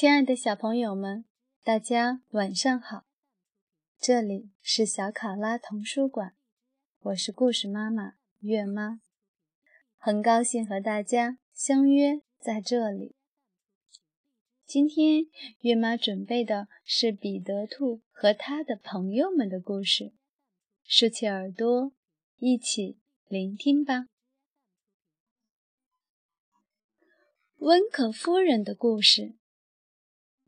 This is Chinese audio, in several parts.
亲爱的小朋友们，大家晚上好！这里是小考拉童书馆，我是故事妈妈月妈，很高兴和大家相约在这里。今天月妈准备的是彼得兔和他的朋友们的故事，竖起耳朵，一起聆听吧。温可夫人的故事，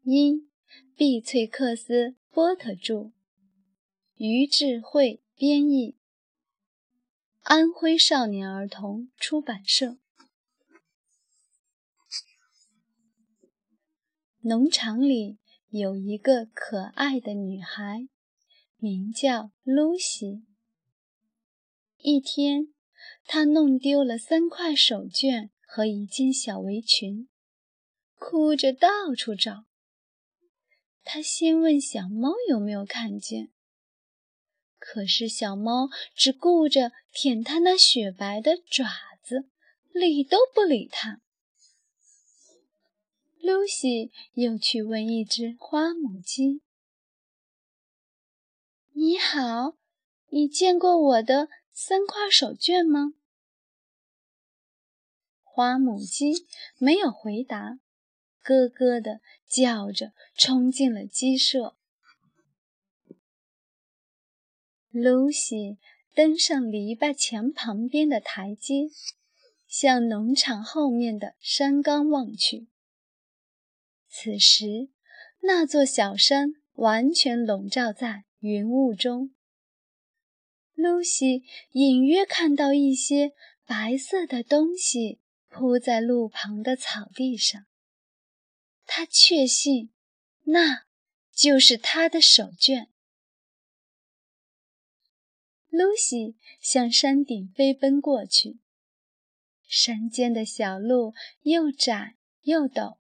因毕翠克斯·波特著，于智慧编译，安徽少年儿童出版社。农场里有一个可爱的女孩，名叫露西。一天，她弄丢了三块手绢。和一件小围裙，哭着到处找。他先问小猫有没有看见，可是小猫只顾着舔它那雪白的爪子，理都不理它。露西又去问一只花母鸡：“你好，你见过我的三块手绢吗？”花母鸡没有回答，咯咯地叫着，冲进了鸡舍。露西登上篱笆墙旁边的台阶，向农场后面的山岗望去。此时，那座小山完全笼罩在云雾中。露西隐约看到一些白色的东西。铺在路旁的草地上，他确信那就是他的手绢。露西向山顶飞奔过去，山间的小路又窄又陡，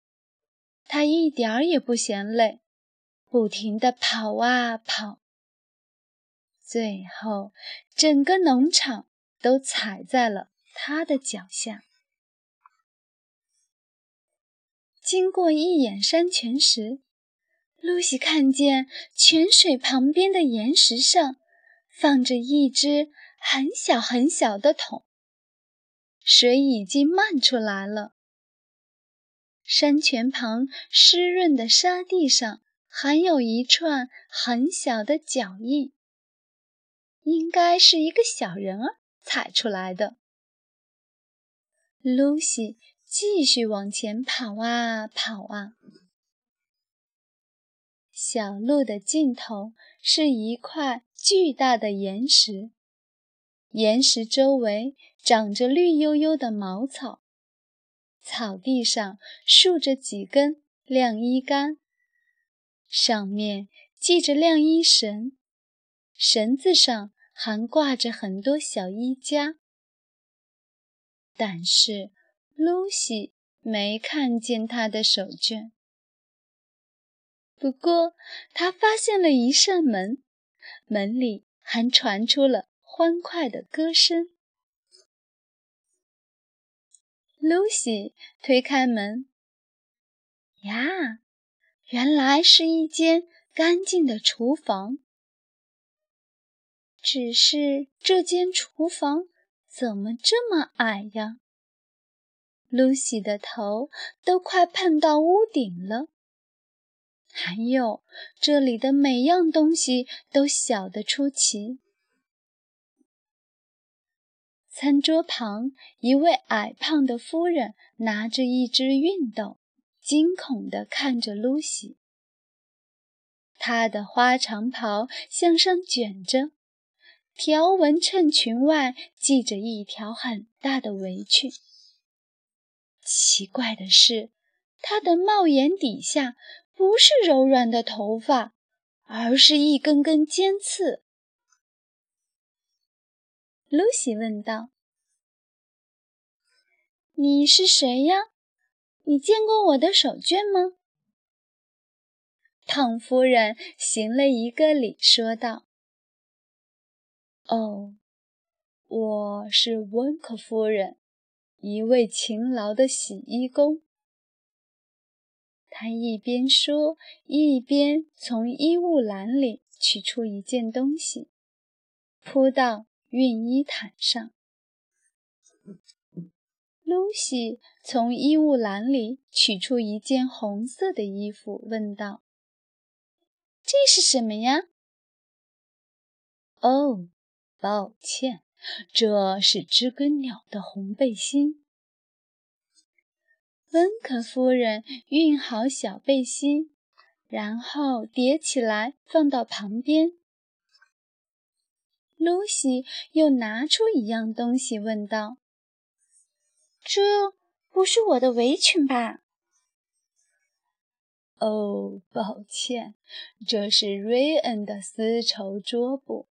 她一点儿也不嫌累，不停地跑啊跑。最后，整个农场都踩在了他的脚下。经过一眼山泉时，露西看见泉水旁边的岩石上放着一只很小很小的桶，水已经漫出来了。山泉旁湿润的沙地上还有一串很小的脚印，应该是一个小人儿踩出来的。露西。继续往前跑啊跑啊，小路的尽头是一块巨大的岩石，岩石周围长着绿油油的茅草，草地上竖着几根晾衣杆，上面系着晾衣绳，绳子上还挂着很多小衣夹，但是。露西没看见他的手绢，不过她发现了一扇门，门里还传出了欢快的歌声。露西推开门，呀，原来是一间干净的厨房。只是这间厨房怎么这么矮呀？露西的头都快碰到屋顶了，还有这里的每样东西都小得出奇。餐桌旁，一位矮胖的夫人拿着一只熨斗，惊恐地看着露西。她的花长袍向上卷着，条纹衬裙外系着一条很大的围裙。奇怪的是，他的帽檐底下不是柔软的头发，而是一根根尖刺。露西问道：“你是谁呀？你见过我的手绢吗？”胖夫人行了一个礼，说道：“哦，我是温克夫人。”一位勤劳的洗衣工，他一边说，一边从衣物篮里取出一件东西，铺到熨衣毯上。露西从衣物篮里取出一件红色的衣服，问道：“这是什么呀？”“哦，抱歉，这是知更鸟的红背心。”温克夫人熨好小背心，然后叠起来放到旁边。露西又拿出一样东西，问道。这不是我的围裙吧？哦，抱歉，这是瑞恩的丝绸桌布。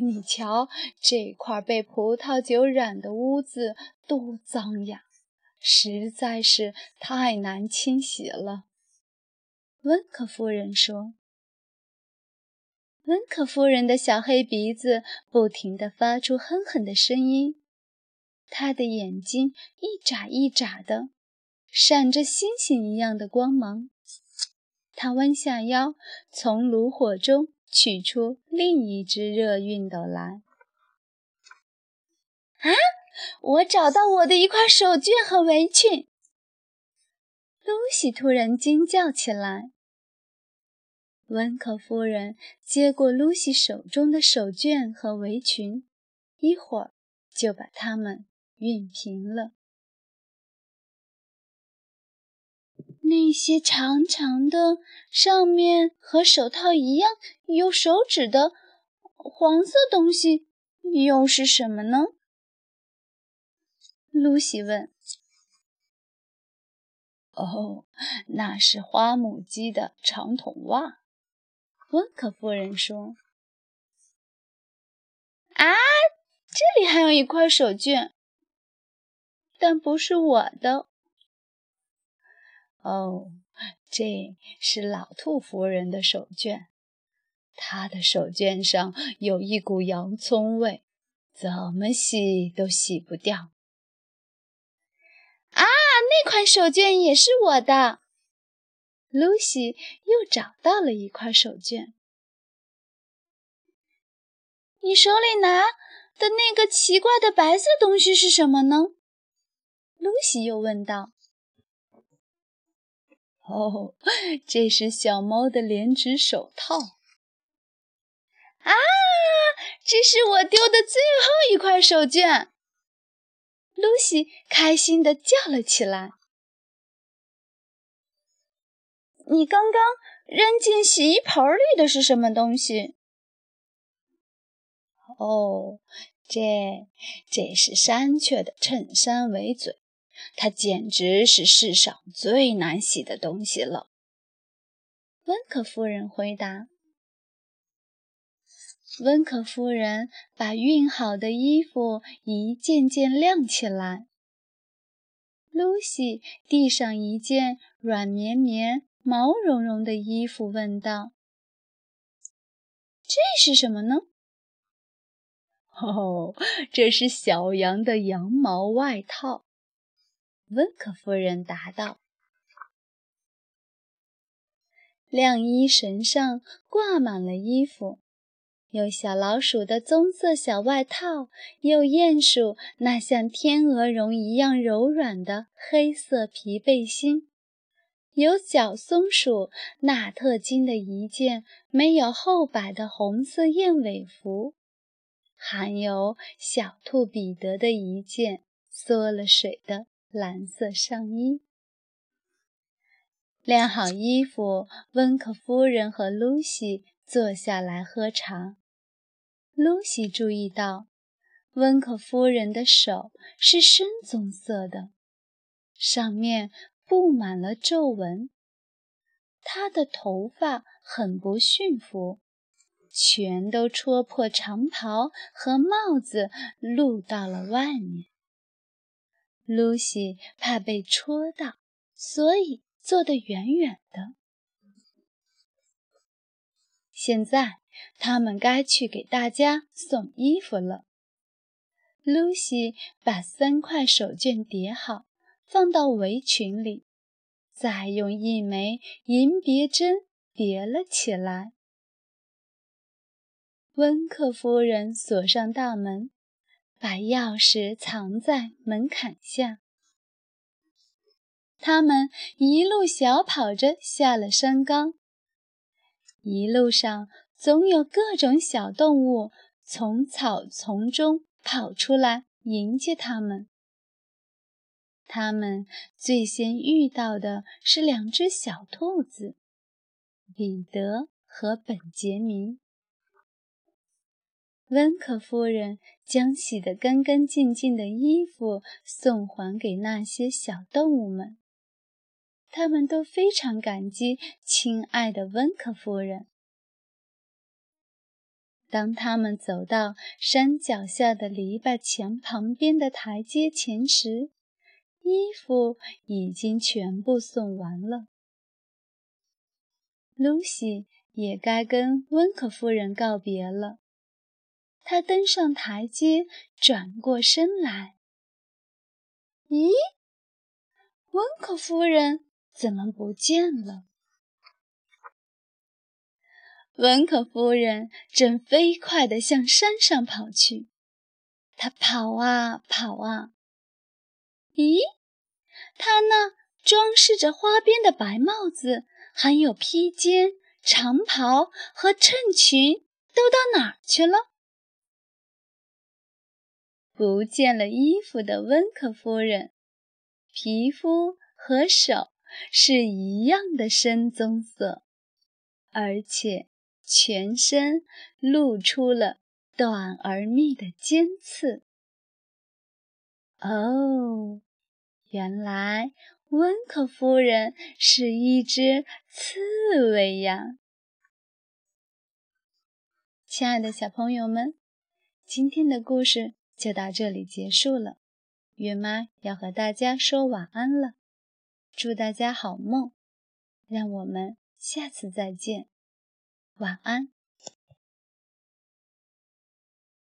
你瞧，这块被葡萄酒染的污渍多脏呀，实在是太难清洗了。温克夫人说。温克夫人的小黑鼻子不停地发出哼哼的声音。他的眼睛一眨一眨的，闪着星星一样的光芒。他弯下腰，从炉火中取出另一只热熨斗来。啊！我找到我的一块手绢和围裙！露西突然惊叫起来。温克夫人接过露西手中的手绢和围裙，一会儿就把它们。熨平了。那些长长的、上面和手套一样有手指的黄色东西又是什么呢？露西问。哦，那是花母鸡的长筒袜。温克夫人说。啊，这里还有一块手绢。但不是我的。哦，这是老兔夫人的手绢，她的手绢上有一股洋葱味，怎么洗都洗不掉。啊，那块手绢也是我的。露西又找到了一块手绢。你手里拿的那个奇怪的白色东西是什么呢？露西又问道：“哦，这是小猫的连指手套。”啊，这是我丢的最后一块手绢！露西开心地叫了起来。“你刚刚扔进洗衣盆里的是什么东西？”哦，这这是山雀的衬衫围嘴。它简直是世上最难洗的东西了。”温克夫人回答。温克夫人把熨好的衣服一件件晾起来。露西递上一件软绵绵、毛茸茸的衣服，问道：“这是什么呢？”“ 哦，这是小羊的羊毛外套。”温克夫人答道：“晾衣绳上挂满了衣服，有小老鼠的棕色小外套，有鼹鼠那像天鹅绒一样柔软的黑色皮背心，有小松鼠纳特金的一件没有后摆的红色燕尾服，还有小兔彼得的一件缩了水的。”蓝色上衣。晾好衣服，温克夫人和露西坐下来喝茶。露西注意到，温克夫人的手是深棕色的，上面布满了皱纹。她的头发很不驯服，全都戳破长袍和帽子，露到了外面。露西怕被戳到，所以坐得远远的。现在他们该去给大家送衣服了。露西把三块手绢叠好，放到围裙里，再用一枚银别针叠了起来。温克夫人锁上大门，把钥匙藏在门槛下。他们一路小跑着下了山岗，一路上总有各种小动物从草丛中跑出来迎接他们。他们最先遇到的是两只小兔子，彼得和本杰明。温克夫人将洗得干干净净的衣服送还给那些小动物们，他们都非常感激亲爱的温克夫人。当他们走到山脚下的篱笆墙旁边的台阶前时，衣服已经全部送完了。露西也该跟温克夫人告别了。他登上台阶，转过身来。咦，温克夫人怎么不见了？温克夫人正飞快地向山上跑去。她跑啊跑啊。咦？他那装饰着花边的白帽子，还有披肩、长袍和衬裙，都到哪儿去了？不见了衣服的温克夫人，皮肤和手是一样的深棕色，而且全身露出了短而密的尖刺。哦。原来温克夫人是一只刺猬呀！亲爱的小朋友们，今天的故事就到这里结束了。月妈要和大家说晚安了，祝大家好梦，让我们下次再见，晚安。